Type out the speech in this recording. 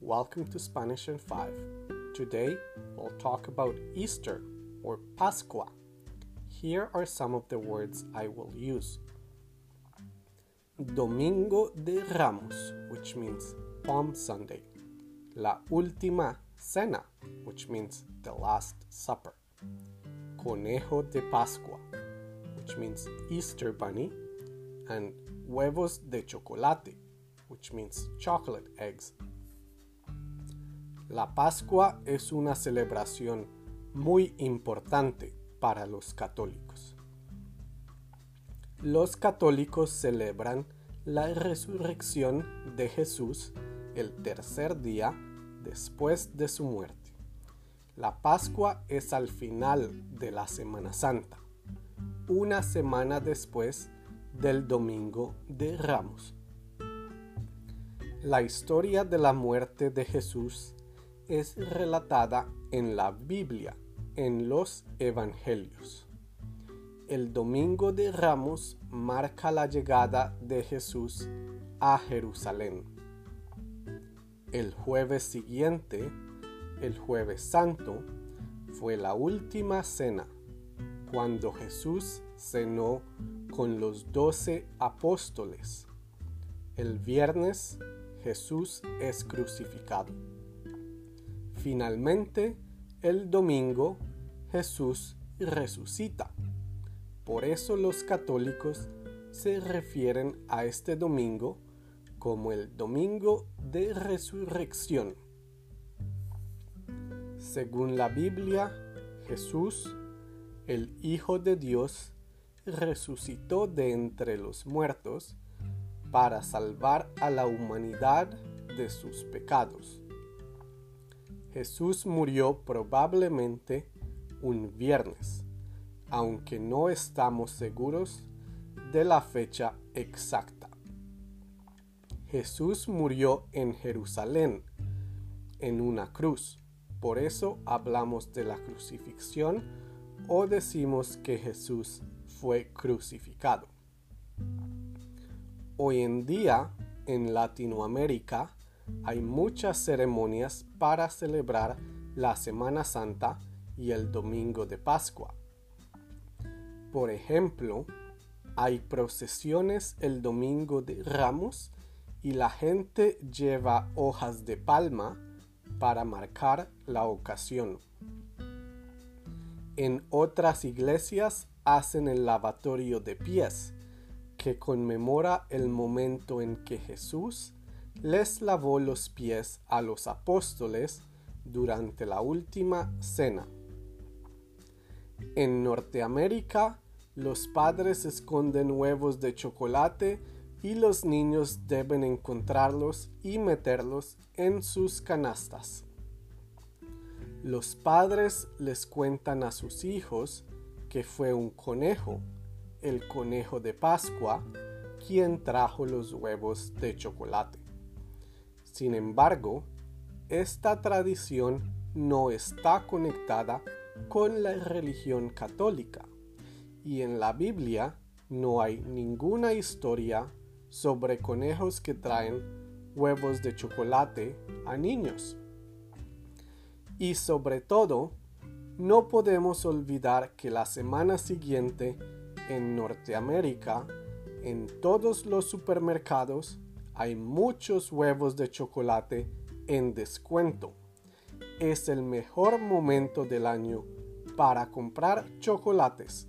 welcome to Spanish in 5. Today we'll talk about Easter or Pascua. Here are some of the words I will use. Domingo de Ramos, which means Palm Sunday. La Última Cena, which means the Last Supper. Conejo de Pascua, which means Easter Bunny. And huevos de chocolate, which means chocolate eggs. La Pascua es una celebración muy importante para los católicos. Los católicos celebran la resurrección de Jesús el tercer día después de su muerte. La Pascua es al final de la Semana Santa, una semana después del Domingo de Ramos. La historia de la muerte de Jesús es relatada en la Biblia, en los Evangelios. El Domingo de Ramos marca la llegada de Jesús a Jerusalén. El jueves siguiente, el jueves santo, fue la última cena, cuando Jesús cenó con los doce apóstoles. El viernes Jesús es crucificado. Finalmente, el domingo Jesús resucita. Por eso los católicos se refieren a este domingo como el domingo de resurrección. Según la Biblia, Jesús, el Hijo de Dios, resucitó de entre los muertos para salvar a la humanidad de sus pecados. Jesús murió probablemente un viernes, aunque no estamos seguros de la fecha exacta. Jesús murió en Jerusalén, en una cruz. Por eso hablamos de la crucifixión o decimos que Jesús fue crucificado. Hoy en día, en Latinoamérica, hay muchas ceremonias para celebrar la Semana Santa y el Domingo de Pascua. Por ejemplo, hay procesiones el Domingo de Ramos y la gente lleva hojas de palma para marcar la ocasión. En otras iglesias hacen el lavatorio de pies, que conmemora el momento en que Jesús les lavó los pies a los apóstoles durante la última cena. En Norteamérica, los padres esconden huevos de chocolate y los niños deben encontrarlos y meterlos en sus canastas. Los padres les cuentan a sus hijos que fue un conejo, el conejo de Pascua, quien trajo los huevos de chocolate. Sin embargo, esta tradición no está conectada con la religión católica y en la Biblia no hay ninguna historia sobre conejos que traen huevos de chocolate a niños. Y sobre todo, no podemos olvidar que la semana siguiente en Norteamérica, en todos los supermercados, hay muchos huevos de chocolate en descuento. Es el mejor momento del año para comprar chocolates.